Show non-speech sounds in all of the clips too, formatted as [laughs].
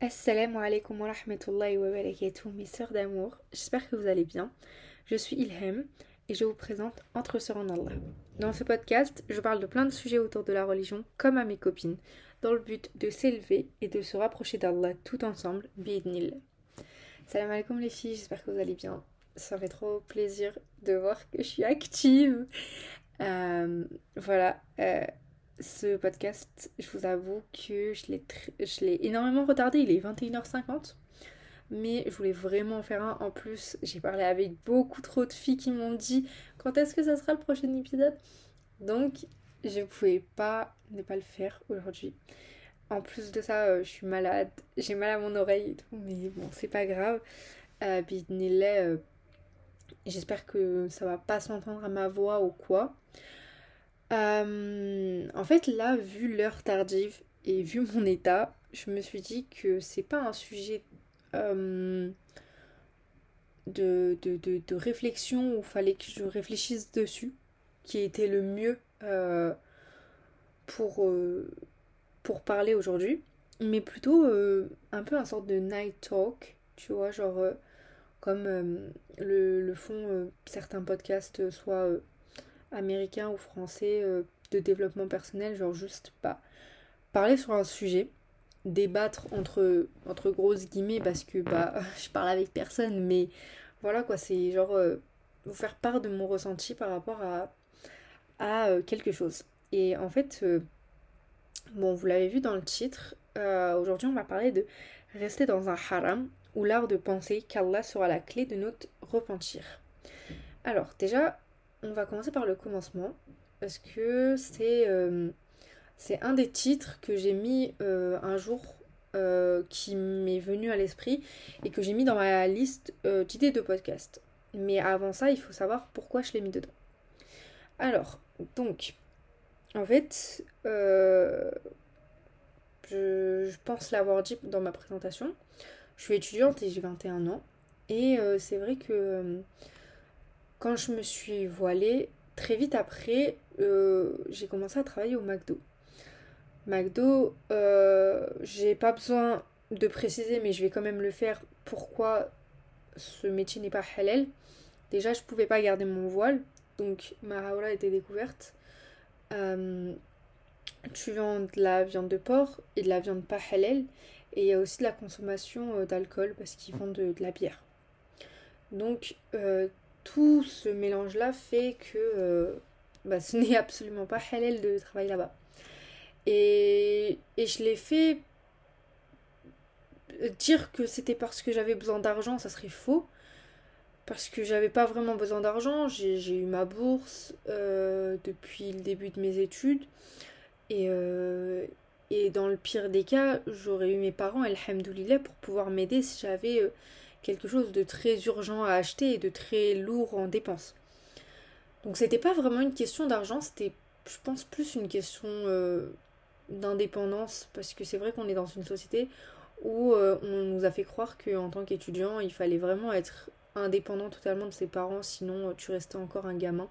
Assalamu alaikum wa rahmatullahi wa barakatuh, mes sœurs d'amour. J'espère que vous allez bien. Je suis Ilham et je vous présente Entre sœurs en Allah. Dans ce podcast, je parle de plein de sujets autour de la religion, comme à mes copines, dans le but de s'élever et de se rapprocher d'Allah tout ensemble, bi'idnillah. Salam alaikum les filles, j'espère que vous allez bien. Ça fait trop plaisir de voir que je suis active. Euh, voilà. Euh, ce podcast, je vous avoue que je l'ai, énormément retardé, il est 21h50. Mais je voulais vraiment en faire un. En plus, j'ai parlé avec beaucoup trop de filles qui m'ont dit quand est-ce que ça sera le prochain épisode? Donc, je ne pouvais pas ne pas le faire aujourd'hui. En plus de ça, euh, je suis malade, j'ai mal à mon oreille et tout, mais bon, c'est pas grave. Euh, euh, j'espère que ça va pas s'entendre à ma voix ou quoi. Euh, en fait, là, vu l'heure tardive et vu mon état, je me suis dit que c'est pas un sujet euh, de, de, réflexion où il fallait que je réfléchisse dessus, qui était le mieux euh, pour, pour parler aujourd'hui, mais plutôt un peu un sorte de night talk, tu vois, genre comme le, font certains podcasts, soit américain ou français euh, de développement personnel, genre juste pas parler sur un sujet, débattre entre, entre grosses guillemets parce que bah [laughs] je parle avec personne, mais voilà quoi, c'est genre euh, vous faire part de mon ressenti par rapport à, à euh, quelque chose. Et en fait, bon, vous l'avez vu dans le titre, aujourd'hui on va parler de rester dans un haram ou l'art de penser qu'Allah sera la clé de notre repentir. Alors déjà, on va commencer par le commencement parce que c'est euh, un des titres que j'ai mis euh, un jour euh, qui m'est venu à l'esprit et que j'ai mis dans ma liste d'idées de podcast. Mais avant ça, il faut savoir pourquoi je l'ai mis dedans. Alors, donc, en fait, je, pense l'avoir dit dans ma présentation. Je suis étudiante et j'ai 21 ans. Et c'est vrai que quand je me suis voilée, très vite après, euh, j'ai commencé à travailler au McDo. McDo, euh, j'ai pas besoin de préciser, mais je vais quand même le faire. Pourquoi ce métier n'est pas halal Déjà, je pouvais pas garder mon voile, donc ma haoula était découverte. Euh, tu vends de la viande de porc et de la viande pas halal, et il y a aussi de la consommation d'alcool parce qu'ils vendent de, de, la bière. Donc, tout ce mélange-là fait que euh, bah, ce [laughs] n'est absolument pas halal de travailler là-bas. Et, et je l'ai fait dire que c'était parce que j'avais besoin d'argent, ça serait faux. Parce que j'avais pas vraiment besoin d'argent. J'ai eu ma bourse euh, depuis le début de mes études. Et, euh, et dans le pire des cas, j'aurais eu mes parents, alhamdoulilah, pour pouvoir m'aider si j'avais quelque chose de très urgent à acheter et de très lourd en dépenses. Donc c'était pas vraiment une question d'argent, c'était je pense plus une question euh, d'indépendance parce que c'est vrai qu'on est dans une société où euh, on nous a fait croire qu'en tant qu'étudiant il fallait vraiment être indépendant totalement de ses parents sinon euh, tu restais encore un gamin.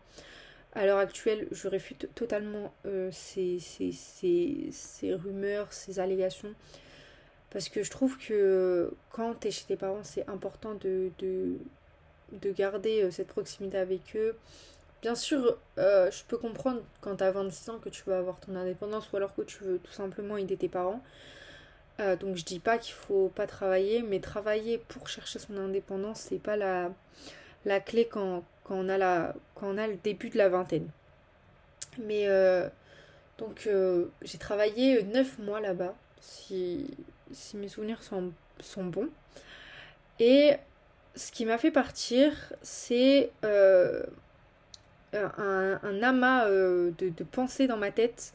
À l'heure actuelle, je réfute totalement ces, ces, ces, rumeurs, ces allégations. Parce que je trouve que quand tu es chez tes parents, c'est important de, de, garder euh, cette proximité avec eux. Bien sûr, euh, je peux comprendre quand tu as 26 ans que tu veux avoir ton indépendance ou alors que tu veux tout simplement aider tes parents. Euh, donc je dis pas qu'il faut pas travailler, mais travailler pour chercher son indépendance, c'est pas la, la clé quand, on a la, quand on a le début de la vingtaine. Mais donc j'ai travaillé 9 mois là-bas. Si, si mes souvenirs sont, bons. Et ce qui m'a fait partir, c'est euh, un, amas euh, de, pensées dans ma tête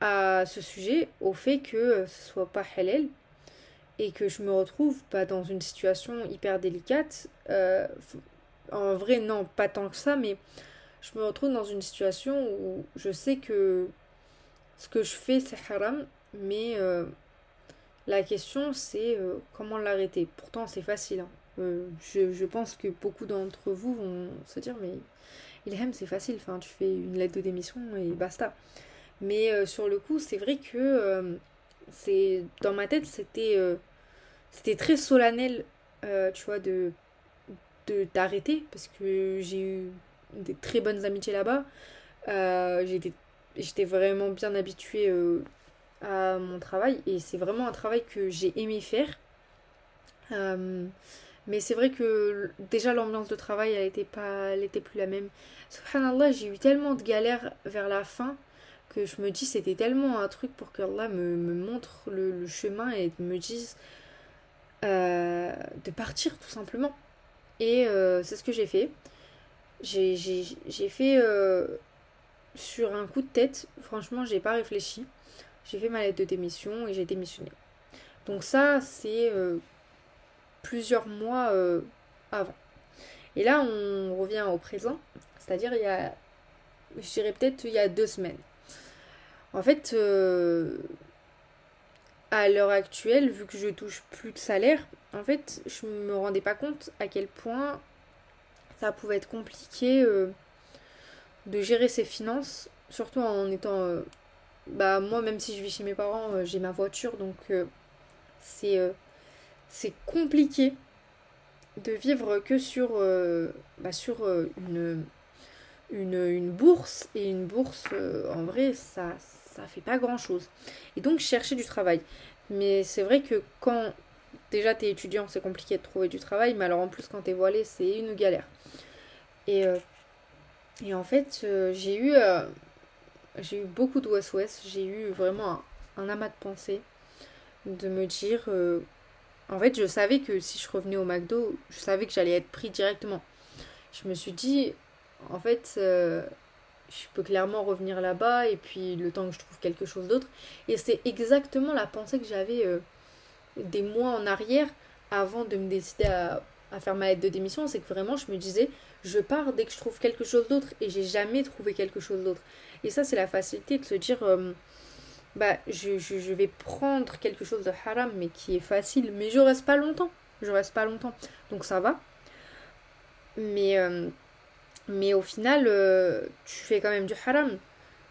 à ce sujet, au fait que ce soit pas halal et que je me retrouve dans une situation hyper délicate. Euh, en vrai, non, pas tant que ça, mais je me retrouve dans une situation où je sais que ce que je fais c'est haram, mais la question, c'est euh, comment l'arrêter? Pourtant, c'est facile. Hein. Euh, je, pense que beaucoup d'entre vous vont se dire, mais Ilham, c'est facile. Tu fais une lettre de démission et basta. Mais euh, sur le coup, c'est vrai que c'est dans ma tête, c'était c'était très solennel, tu vois, de d'arrêter parce que j'ai eu des très bonnes amitiés là-bas. J'étais vraiment bien habituée à mon travail et c'est vraiment un travail que j'ai aimé faire. Euh, mais c'est vrai que déjà l'ambiance de travail elle était pas elle était plus la même. Subhanallah, j'ai eu tellement de galères vers la fin que je me dis c'était tellement un truc pour que Allah me, montre le, chemin et me dise euh, de partir tout simplement. Et euh, c'est ce que j'ai fait. J'ai fait sur un coup de tête, franchement j'ai pas réfléchi j'ai fait ma lettre de démission et j'ai démissionné. Donc ça, c'est euh, plusieurs mois euh, avant. Et là, on revient au présent, c'est-à-dire il y a, je dirais peut-être il y a deux semaines. En fait, euh, à l'heure actuelle, vu que je touche plus de salaire, en fait, je me rendais pas compte à quel point ça pouvait être compliqué de gérer ses finances, surtout en étant bah moi même si je vis chez mes parents, euh, j'ai ma voiture donc euh, c'est euh, c'est compliqué de vivre que sur bah, sur une, une, une bourse et une bourse en vrai ça ça fait pas grand chose. Et donc chercher du travail. Mais c'est vrai que quand déjà t'es étudiant, c'est compliqué de trouver du travail, mais alors en plus quand t'es voilé, c'est une galère. Et, et en fait, j'ai eu j'ai eu beaucoup de OSOS, j'ai eu vraiment un, amas de pensées de me dire euh, en fait je savais que si je revenais au McDo je savais que j'allais être pris directement. Je me suis dit en fait euh, je peux clairement revenir là-bas et puis le temps que je trouve quelque chose d'autre. Et c'est exactement la pensée que j'avais euh, des mois en arrière avant de me décider à, à faire ma lettre de démission c'est que vraiment je me disais je pars dès que je trouve quelque chose d'autre et j'ai jamais trouvé quelque chose d'autre et ça, c'est la facilité de se dire, euh, bah, je, vais prendre quelque chose de haram, mais qui est facile, mais je reste pas longtemps. Je reste pas longtemps. Donc ça va. Mais, euh, mais au final, euh, tu fais quand même du haram.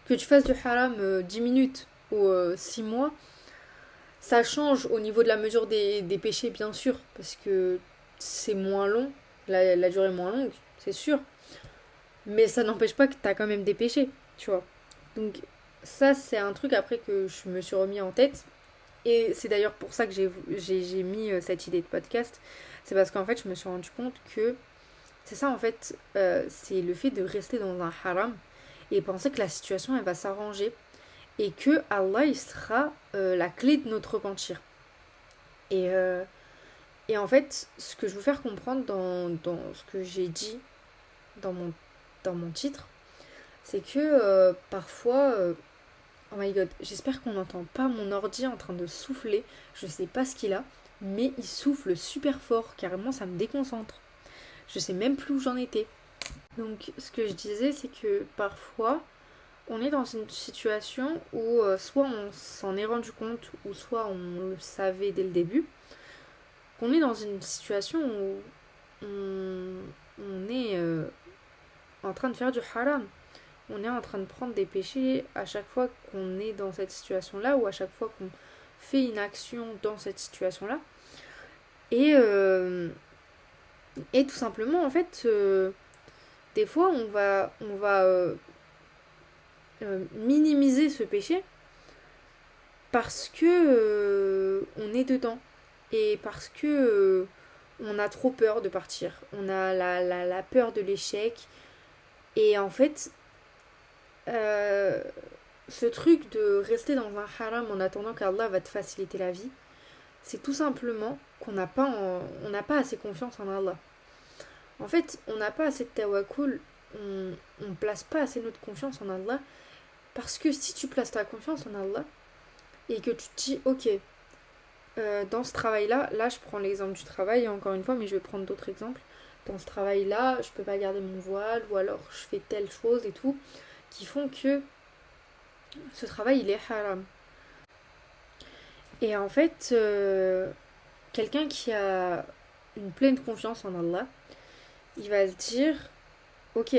Que tu fasses du haram 10 minutes ou 6 mois, ça change au niveau de la mesure des, des péchés, bien sûr, parce que c'est moins long, la, durée est moins longue, c'est sûr. Mais ça n'empêche pas que tu as quand même des péchés tu vois. Donc ça, c'est un truc après que je me suis remis en tête. Et c'est d'ailleurs pour ça que j'ai mis euh, cette idée de podcast. C'est parce qu'en fait, je me suis rendu compte que c'est ça, en fait, euh, c'est le fait de rester dans un haram et penser que la situation, elle va s'arranger et que Allah, il sera euh, la clé de notre repentir. Et, et en fait, ce que je veux faire comprendre dans, ce que j'ai dit dans mon, titre, c'est que euh, parfois. Euh, oh my god, j'espère qu'on n'entend pas mon ordi en train de souffler. Je sais pas ce qu'il a, mais il souffle super fort. Carrément, ça me déconcentre. Je sais même plus où j'en étais. Donc, ce que je disais, c'est que parfois, on est dans une situation où euh, soit on s'en est rendu compte, ou soit on le savait dès le début, qu'on est dans une situation où on, est en train de faire du haram on est en train de prendre des péchés à chaque fois qu'on est dans cette situation-là ou à chaque fois qu'on fait une action dans cette situation-là. Et, euh, et tout simplement, en fait, euh, des fois, on va, on va euh, minimiser ce péché parce que on est dedans et parce que on a trop peur de partir. On a la, la, peur de l'échec. Et en fait, euh, ce truc de rester dans un haram en attendant qu'Allah va te faciliter la vie, c'est tout simplement qu'on n'a pas, pas assez confiance en Allah. En fait, on n'a pas assez de tawakkul, on ne place pas assez notre confiance en Allah, parce que si tu places ta confiance en Allah, et que tu te dis, ok, euh, dans ce travail-là, là je prends l'exemple du travail, encore une fois, mais je vais prendre d'autres exemples. Dans ce travail-là, je peux pas garder mon voile, ou alors je fais telle chose et tout qui font que ce travail il est haram. Et en fait, euh, quelqu'un qui a une pleine confiance en Allah, il va se dire Ok,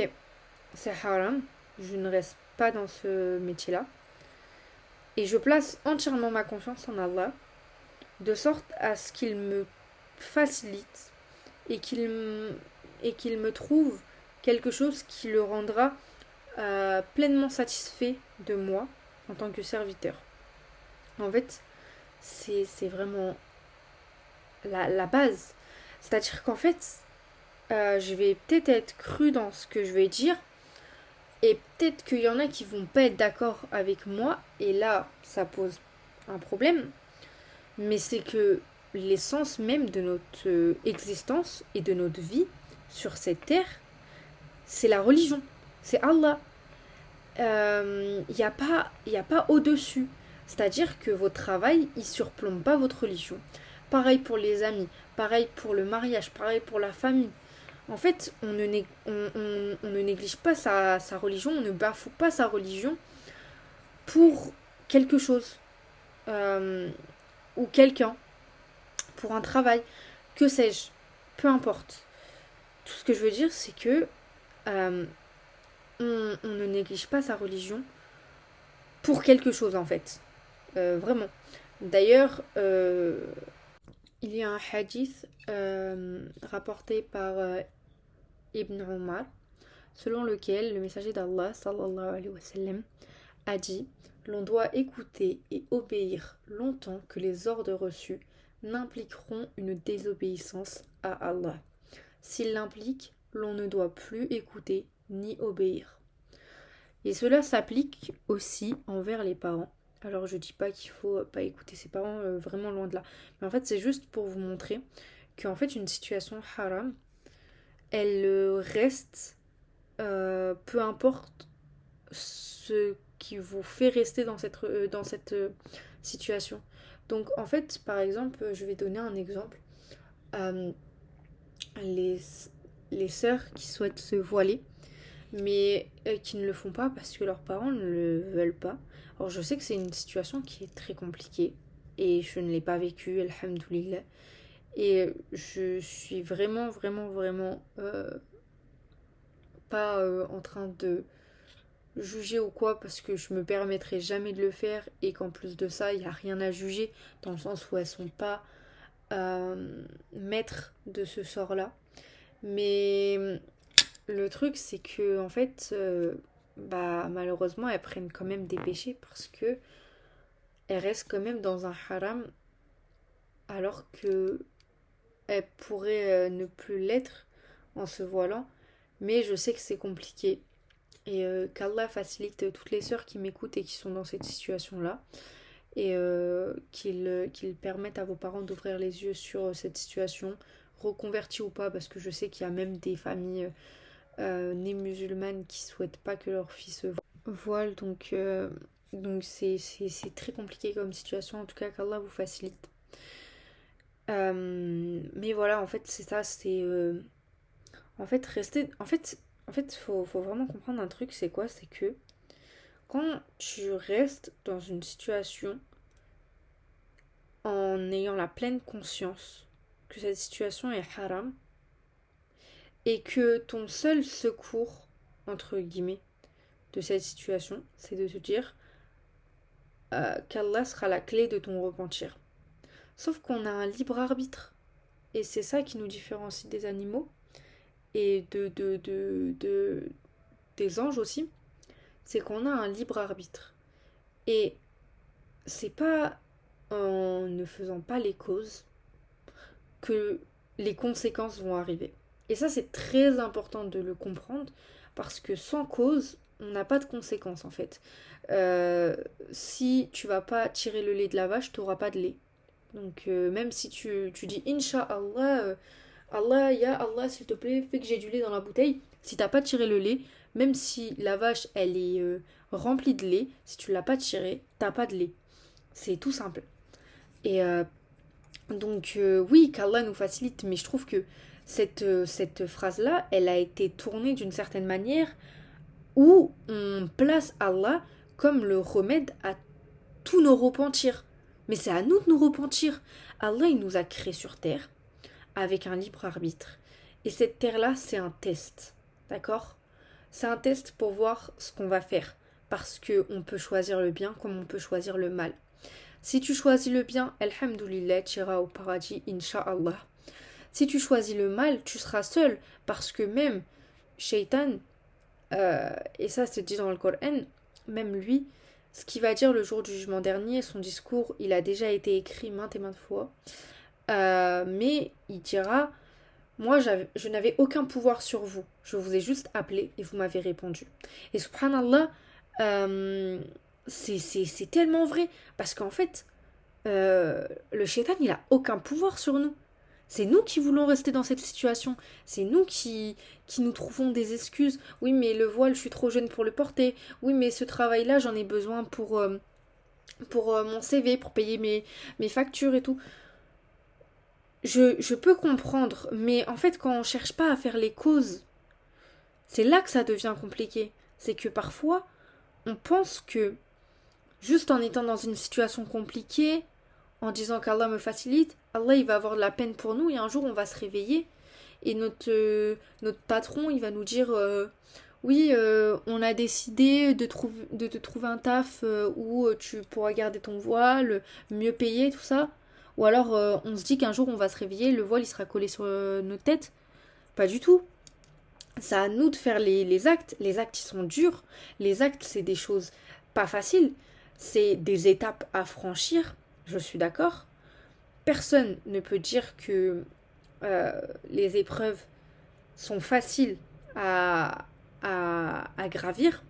c'est haram, je ne reste pas dans ce métier-là. Et je place entièrement ma confiance en Allah, de sorte à ce qu'il me facilite et qu'il et qu'il me trouve quelque chose qui le rendra euh, pleinement satisfait de moi en tant que serviteur. En fait, c'est vraiment la, base. C'est-à-dire qu'en fait, euh, je vais peut-être être cru dans ce que je vais dire, et peut-être qu'il y en a qui vont pas être d'accord avec moi, et là, ça pose un problème. Mais c'est que l'essence même de notre euh, existence et de notre vie sur cette terre, c'est la religion, c'est Allah. Il euh, n'y a pas, pas au-dessus. C'est-à-dire que votre travail, il surplombe pas votre religion. Pareil pour les amis, pareil pour le mariage, pareil pour la famille. En fait, on ne, on, ne néglige pas sa, sa, religion, on ne bafoue pas sa religion pour quelque chose euh, ou quelqu'un, pour un travail, que sais-je, peu importe. Tout ce que je veux dire, c'est que euh, on, ne néglige pas sa religion pour quelque chose en fait. Euh, vraiment. D'ailleurs, il y a un hadith rapporté par Ibn Omar, selon lequel le messager d'Allah sallallahu alayhi wa sallam, a dit L'on doit écouter et obéir longtemps que les ordres reçus n'impliqueront une désobéissance à Allah. S'ils l'impliquent, l'on ne doit plus écouter ni obéir. Et cela s'applique aussi envers les parents. Alors je dis pas qu'il faut pas écouter ses parents, euh, vraiment loin de là. Mais en fait c'est juste pour vous montrer qu'en fait une situation haram, elle euh, reste, euh, peu importe ce qui vous fait rester dans cette, euh, dans cette situation. Donc en fait, par exemple, je vais donner un exemple. les, les sœurs qui souhaitent se voiler, mais qui ne le font pas parce que leurs parents ne le veulent pas. Alors je sais que c'est une situation qui est très compliquée et je ne l'ai pas vécue, alhamdoulilah. Et je suis vraiment, vraiment, vraiment euh, pas euh, en train de juger ou quoi parce que je me permettrai jamais de le faire et qu'en plus de ça, il n'y a rien à juger dans le sens où elles sont pas euh, maîtres de ce sort-là. Mais le truc, c'est que en fait, bah malheureusement, elles prennent quand même des péchés parce que elles restent quand même dans un haram alors que elle pourrait euh, ne plus l'être en se voilant, mais je sais que c'est compliqué. Et euh, qu'Allah facilite toutes les sœurs qui m'écoutent et qui sont dans cette situation-là. Et euh, qu'il permette à vos parents d'ouvrir les yeux sur cette situation, reconvertis ou pas, parce que je sais qu'il y a même des familles nées musulmanes qui souhaitent pas que leur fils voile. Donc donc c'est très compliqué comme situation. En tout cas, qu'Allah vous facilite. Euh, mais voilà, en fait, c'est ça, c'est. Euh, en fait, rester. En fait, en fait, faut, faut vraiment comprendre un truc, c'est quoi? C'est que quand tu restes dans une situation en ayant la pleine conscience que cette situation est haram et que ton seul secours, entre guillemets, de cette situation, c'est de te dire euh, qu'Allah sera la clé de ton repentir. Sauf qu'on a un libre arbitre. Et c'est ça qui nous différencie des animaux et de, de, de, des anges aussi. C'est qu'on a un libre arbitre. Et c'est pas en ne faisant pas les causes que les conséquences vont arriver. Et ça, c'est très important de le comprendre parce que sans cause, on n'a pas de conséquences en fait. Euh, si tu vas pas tirer le lait de la vache, tu n'auras pas de lait. Donc euh, même si tu, tu dis Inch'Allah, euh, Allah, Allah, s'il te plaît, fais que j'ai du lait dans la bouteille. Si t'as pas tiré le lait, même si la vache elle est euh, remplie de lait, si tu l'as pas tiré, t'as pas de lait. C'est tout simple. Et donc oui, qu'Allah nous facilite, mais je trouve que cette, cette phrase-là, elle a été tournée d'une certaine manière où on place Allah comme le remède à tous nos repentirs. Mais c'est à nous de nous repentir. Allah, il nous a créés sur terre avec un libre arbitre. Et cette terre-là, c'est un test. D'accord? C'est un test pour voir ce qu'on va faire. parce que on peut choisir le bien comme on peut choisir le mal. Si tu choisis le bien, alhamdulillah, tu iras au paradis, insha'Allah. Si tu choisis le mal, tu seras seul, parce que même Shaitan, euh, et ça c'est dit dans le Coran, même lui, ce qu'il va dire le jour du jugement dernier, son discours, il a déjà été écrit maintes et maintes fois, euh, mais il dira, moi je n'avais aucun pouvoir sur vous, je vous ai juste appelé et vous m'avez répondu. Et subhanallah, euh, c'est tellement vrai. Parce qu'en fait, euh, le shaitan, il a aucun pouvoir sur nous. C'est nous qui voulons rester dans cette situation. C'est nous qui, qui nous trouvons des excuses. Oui, mais le voile, je suis trop jeune pour le porter. Oui, mais ce travail-là, j'en ai besoin pour, euh, pour mon CV, pour payer mes, mes factures et tout. Je, peux comprendre, mais en fait, quand on cherche pas à faire les causes, c'est là que ça devient compliqué. C'est que parfois, on pense que juste en étant dans une situation compliquée, en disant qu'Allah me facilite, Allah il va avoir de la peine pour nous et un jour on va se réveiller et notre, euh, notre patron il va nous dire euh, oui euh, on a décidé de, de te trouver un taf où tu pourras garder ton voile, mieux payer, tout ça. Ou alors on se dit qu'un jour on va se réveiller, le voile il sera collé sur notre tête. Pas du tout. C'est à nous de faire les, actes. Les actes ils sont durs. Les actes c'est des choses pas faciles c'est des étapes à franchir, je suis d'accord. Personne ne peut dire que euh, les épreuves sont faciles à gravir,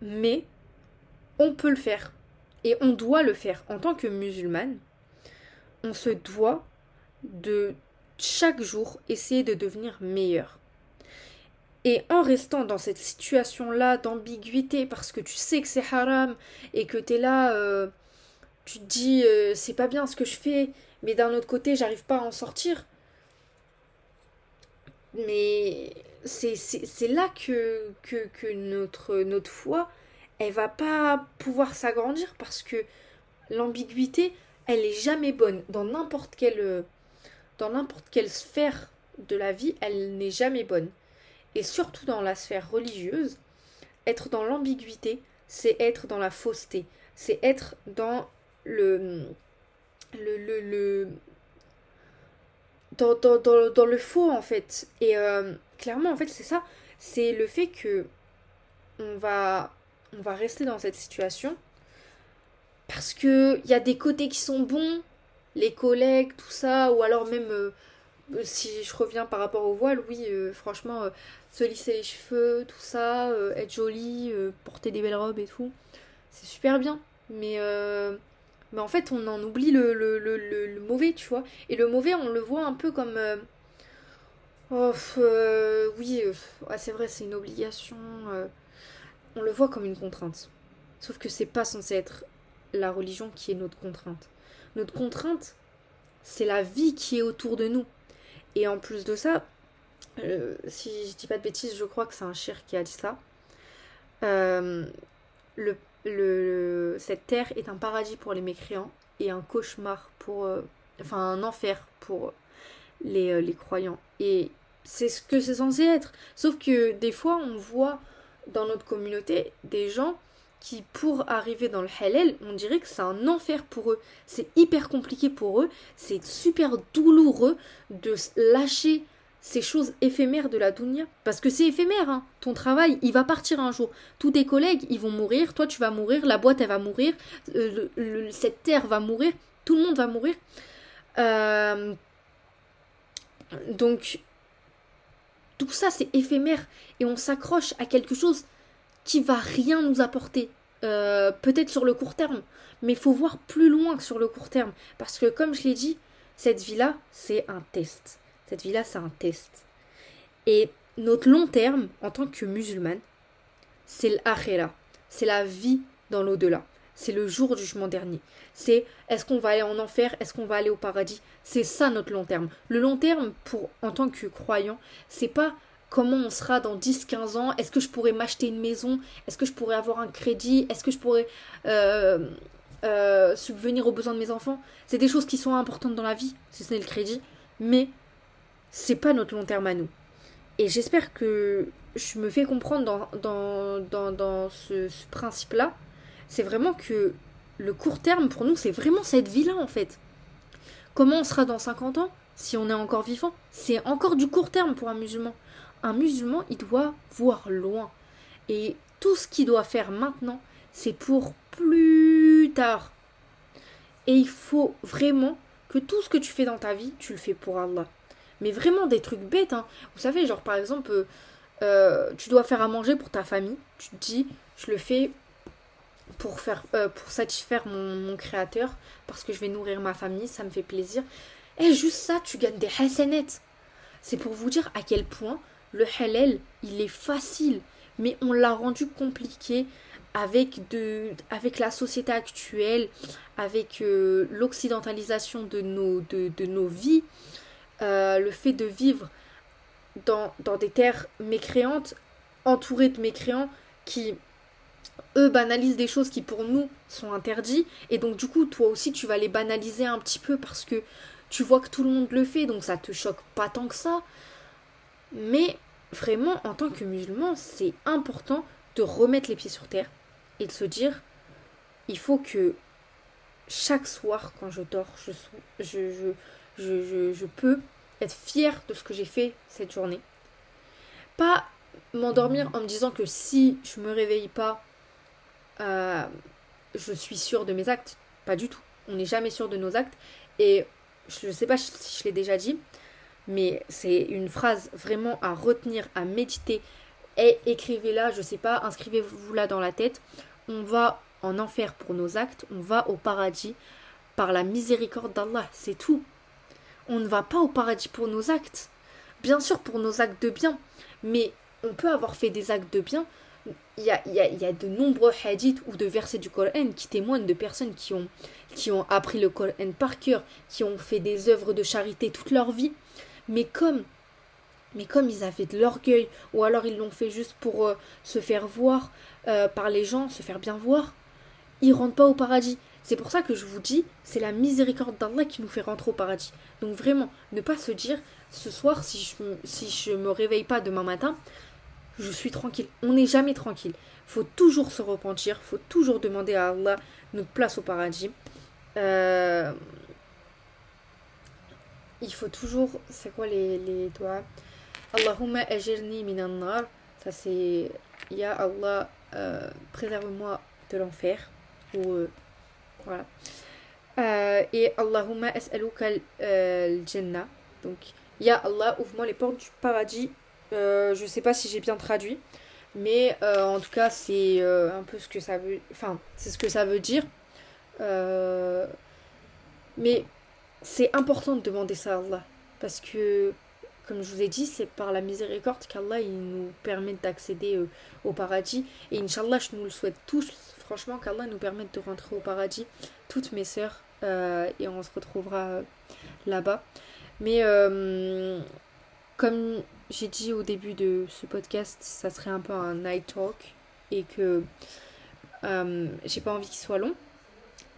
mais on peut le faire. Et on doit le faire. En tant que musulmane, on se doit de chaque jour essayer de devenir meilleur. Et en restant dans cette situation-là d'ambiguïté, parce que tu sais que c'est haram, et que tu es là, euh, tu te dis, euh, c'est pas bien ce que je fais, mais d'un autre côté, j'arrive pas à en sortir. Mais c'est là que, que, que, notre, notre foi, elle va pas pouvoir s'agrandir, parce que l'ambiguïté, elle est jamais bonne. Dans n'importe quelle, dans n'importe quelle sphère de la vie, elle n'est jamais bonne et surtout dans la sphère religieuse, être dans l'ambiguïté, c'est être dans la fausseté, c'est être dans le, le, le, dans, le faux en fait. Et euh, clairement en fait c'est ça, c'est le fait que on va, on va rester dans cette situation parce que il y a des côtés qui sont bons, les collègues, tout ça, ou alors même euh, si je reviens par rapport au voile, oui, euh, franchement, euh, se lisser les cheveux, tout ça, euh, être jolie, porter des belles robes et tout, c'est super bien. Mais, mais en fait, on en oublie le, le, le, mauvais, tu vois. Et le mauvais, on le voit un peu comme. Oh, oui, c'est vrai, c'est une obligation. on le voit comme une contrainte. Sauf que c'est pas censé être la religion qui est notre contrainte. Notre contrainte, c'est la vie qui est autour de nous. Et en plus de ça, euh, si je dis pas de bêtises, je crois que c'est un chir qui a dit ça. Euh, cette terre est un paradis pour les mécréants et un cauchemar pour. Euh, enfin, un enfer pour les, les croyants. Et c'est ce que c'est censé être. Sauf que des fois, on voit dans notre communauté des gens qui, pour arriver dans le halal, on dirait que c'est un enfer pour eux. C'est hyper compliqué pour eux, c'est super douloureux de lâcher ces choses éphémères de la dunya. Parce que c'est éphémère, hein. ton travail, il va partir un jour. Tous tes collègues, ils vont mourir, toi tu vas mourir, la boîte, elle va mourir, euh, cette terre va mourir, tout le monde va mourir. Euh, donc, tout ça, c'est éphémère. Et on s'accroche à quelque chose qui va rien nous apporter. Euh, peut-être sur le court terme, mais il faut voir plus loin que sur le court terme. Parce que comme je l'ai dit, cette vie-là, c'est un test. Cette vie-là, c'est un test. Et notre long terme, en tant que musulmane, c'est l'akhira. C'est la vie dans l'au-delà. C'est le jour du jugement dernier. C'est est-ce qu'on va aller en enfer, est-ce qu'on va aller au paradis? C'est ça notre long terme. Le long terme, pour en tant que croyant, c'est pas comment on sera dans 10-15 ans, est-ce que je pourrais m'acheter une maison, est-ce que je pourrais avoir un crédit, est-ce que je pourrais euh, euh, subvenir aux besoins de mes enfants? C'est des choses qui sont importantes dans la vie, si ce n'est le crédit, mais c'est pas notre long terme à nous. Et j'espère que je me fais comprendre dans, dans, dans, dans ce, ce principe-là. C'est vraiment que le court terme, pour nous, c'est vraiment cette vie-là, en fait. Comment on sera dans 50 ans si on est encore vivant? C'est encore du court terme pour un musulman. Un musulman, il doit voir loin. Et tout ce qu'il doit faire maintenant, c'est pour plus tard. Et il faut vraiment que tout ce que tu fais dans ta vie, tu le fais pour Allah. Mais vraiment des trucs bêtes. Hein. Vous savez, genre par exemple, euh, tu dois faire à manger pour ta famille. Tu te dis, je le fais pour, faire, euh, pour satisfaire mon, créateur, parce que je vais nourrir ma famille, ça me fait plaisir. Et juste ça, tu gagnes des hasanettes. C'est pour vous dire à quel point le halal, il est facile, mais on l'a rendu compliqué avec, la société actuelle, avec euh, l'occidentalisation de nos, vies, euh, le fait de vivre dans, dans des terres mécréantes, entourées de mécréants qui, eux, banalisent des choses qui pour nous sont interdites. Et donc du coup, toi aussi, tu vas les banaliser un petit peu parce que tu vois que tout le monde le fait, donc ça te choque pas tant que ça. Mais vraiment, en tant que musulman, c'est important de remettre les pieds sur terre et de se dire, il faut que chaque soir, quand je dors, je, peux être fière de ce que j'ai fait cette journée. Pas m'endormir en me disant que si je me réveille pas, euh, je suis sûre de mes actes. Pas du tout. On n'est jamais sûr de nos actes. Et je ne sais pas si je l'ai déjà dit, mais c'est une phrase vraiment à retenir, à méditer. Et écrivez-la, je sais pas, inscrivez-vous là dans la tête. On va en enfer pour nos actes, on va au paradis par la miséricorde d'Allah, c'est tout. On ne va pas au paradis pour nos actes. Bien sûr pour nos actes de bien, mais on peut avoir fait des actes de bien. Il y a, il y a, de nombreux hadiths ou de versets du Coran qui témoignent de personnes qui ont, qui ont appris le Coran par cœur, qui ont fait des œuvres de charité toute leur vie. Mais comme mais comme ils avaient de l'orgueil, ou alors ils l'ont fait juste pour euh, se faire voir euh, par les gens, se faire bien voir, ils rentrent pas au paradis. C'est pour ça que je vous dis, c'est la miséricorde d'Allah qui nous fait rentrer au paradis. Donc vraiment, ne pas se dire, ce soir, si je, si me réveille pas demain matin, je suis tranquille. On n'est jamais tranquille. Faut toujours se repentir, faut toujours demander à Allah notre place au paradis. Euh, il faut toujours, c'est quoi les, les doigts? Allahumma ajirni minan nar. Ça c'est Ya Allah, euh, préserve-moi de l'enfer. Ou euh, voilà. Euh, et Allahumma as'aluka al-jannah. Donc Ya Allah, ouvre-moi les portes du paradis. je sais pas si j'ai bien traduit. Mais en tout cas, c'est un peu ce que ça veut. Enfin, c'est ce que ça veut dire. mais c'est important de demander ça à Allah. Parce que comme je vous ai dit, c'est par la miséricorde qu'Allah nous permet d'accéder euh, au paradis. Et Inch'Allah, je nous le souhaite tous, franchement, qu'Allah nous permette de rentrer au paradis, toutes mes sœurs, euh, et on se retrouvera euh, là-bas. Mais comme j'ai dit au début de ce podcast, ça serait un peu un night talk, et que j'ai pas envie qu'il soit long.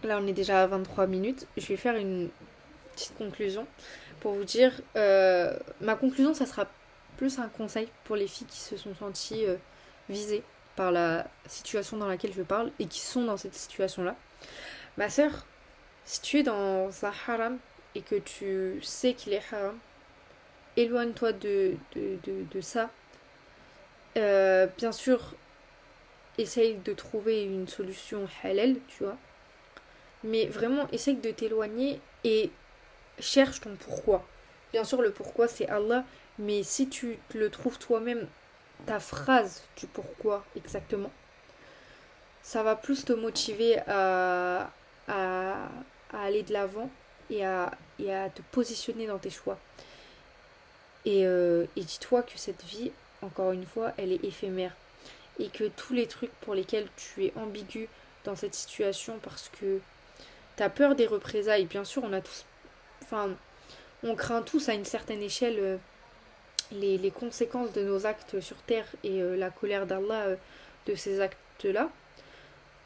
Là, on est déjà à 23 minutes. Je vais faire une petite conclusion pour vous dire, euh, ma conclusion, ça sera plus un conseil pour les filles qui se sont senties euh, visées par la situation dans laquelle je parle et qui sont dans cette situation-là. Ma soeur, si tu es dans un haram et que tu sais qu'il est haram, éloigne-toi de, de, ça. Euh, bien sûr, essaye de trouver une solution halal, tu vois. Mais vraiment, essaye de t'éloigner et cherche ton pourquoi. Bien sûr, le pourquoi, c'est Allah, mais si tu le trouves toi-même, ta phrase du pourquoi exactement, ça va plus te motiver à, aller de l'avant et à, te positionner dans tes choix. Et, euh, et dis-toi que cette vie, encore une fois, elle est éphémère. Et que tous les trucs pour lesquels tu es ambigu dans cette situation parce que tu as peur des représailles, bien sûr, on a tous enfin, on craint tous à une certaine échelle euh, les, conséquences de nos actes sur terre et euh, la colère d'Allah euh, de ces actes-là.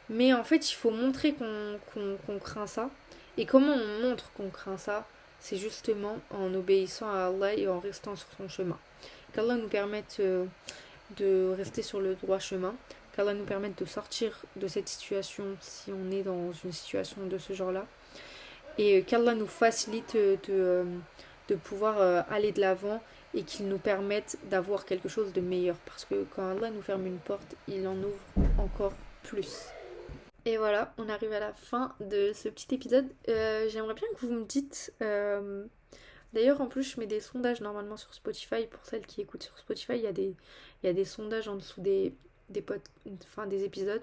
Mais en fait, il faut montrer qu'on craint ça. Et comment on montre qu'on craint ça? C'est justement en obéissant à Allah et en restant sur son chemin. qu'Allah nous permette de rester sur le droit chemin, qu'Allah nous permette de sortir de cette situation si on est dans une situation de ce genre-là, et qu'Allah nous facilite de, de, de pouvoir aller de l'avant et qu'il nous permette d'avoir quelque chose de meilleur. Parce que quand Allah nous ferme une porte, il en ouvre encore plus. Et voilà, on arrive à la fin de ce petit épisode. Euh, j'aimerais bien que vous me dites. Euh, d'ailleurs, en plus, je mets des sondages normalement sur Spotify. Pour celles qui écoutent sur Spotify, il y a des, il y a des sondages en dessous des, des épisodes.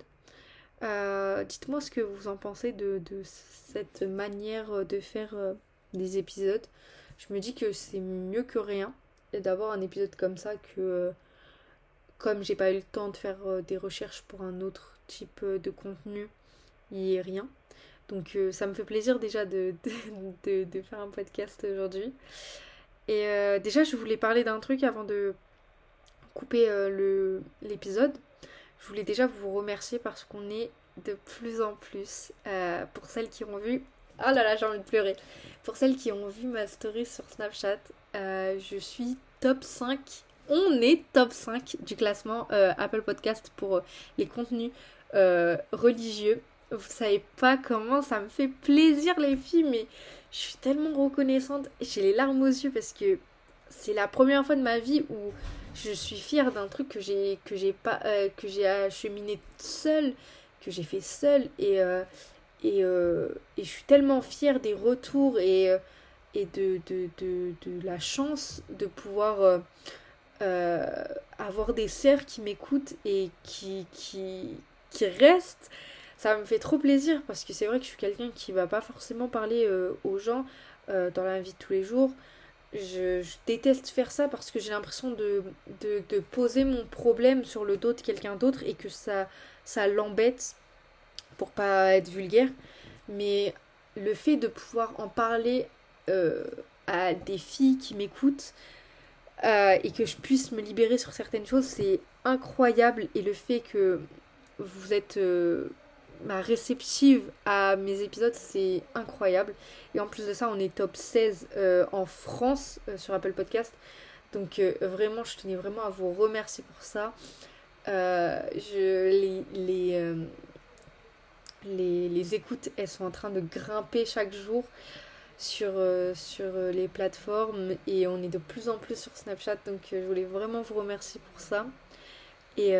Euh, dites-moi ce que vous en pensez de, cette manière de faire des épisodes. Je me dis que c'est mieux que rien d'avoir un épisode comme ça que comme j'ai pas eu le temps de faire des recherches pour un autre type euh, de contenu, il n'y ait rien. Donc euh, ça me fait plaisir déjà de, faire un podcast aujourd'hui. Et euh, déjà, je voulais parler d'un truc avant de couper l'épisode. Je voulais déjà vous remercier parce qu'on est de plus en plus, pour celles qui ont vu... Oh là là, j'ai envie de pleurer. Pour celles qui ont vu ma story sur Snapchat, je suis top 5 on est top 5 du classement Apple Podcast pour les contenus euh, religieux. Vous savez pas comment ça me fait plaisir les filles, mais je suis tellement reconnaissante. J'ai les larmes aux yeux parce que c'est la première fois de ma vie où je suis fière d'un truc que j'ai que j'ai pas euh, que j'ai acheminé seule, que j'ai fait seule et euh, et, et, je suis tellement fière des retours et, et de, de, de, de, la chance de pouvoir avoir des sœurs qui m'écoutent et qui, qui, qui reste, ça me fait trop plaisir parce que c'est vrai que je suis quelqu'un qui va pas forcément parler euh, aux gens euh, dans la vie de tous les jours. Je, déteste faire ça parce que j'ai l'impression de, poser mon problème sur le dos de quelqu'un d'autre et que ça, l'embête pour pas être vulgaire. Mais le fait de pouvoir en parler euh, à des filles qui m'écoutent et que je puisse me libérer sur certaines choses, c'est incroyable. Et le fait que vous êtes euh, ma réceptive à mes épisodes, c'est incroyable. Et en plus de ça, on est top 16 euh, en France euh, sur Apple Podcast. Donc vraiment, je tenais vraiment à vous remercier pour ça. je, les, les, les, les, écoutes, elles sont en train de grimper chaque jour sur, sur les plateformes et on est de plus en plus sur Snapchat. Donc je voulais vraiment vous remercier pour ça. Et,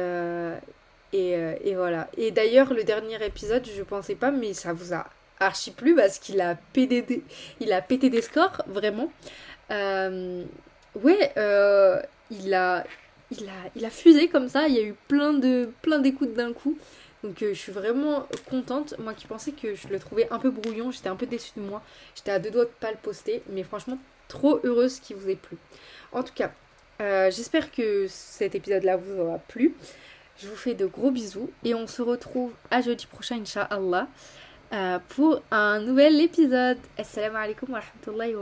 euh, et, voilà. Et d'ailleurs, le dernier épisode, je pensais pas, mais ça vous a archi plu parce qu'il a pété a pété des scores, vraiment. Euh, ouais, euh, il, a, il, a, il a fusé comme ça. Il y a eu plein de plein d'écoutes d'un coup. Donc je suis vraiment contente. Moi qui pensais que je le trouvais un peu brouillon, j'étais un peu déçue de moi. J'étais à deux doigts de pas le poster. Mais franchement, trop heureuse qu'il vous ait plu. En tout cas, j'espère que cet épisode-là vous aura plu. Je vous fais de gros bisous et on se retrouve à jeudi prochain, Inch'Allah, euh, pour un nouvel épisode. Assalamu alaikum wa rahmatullahi.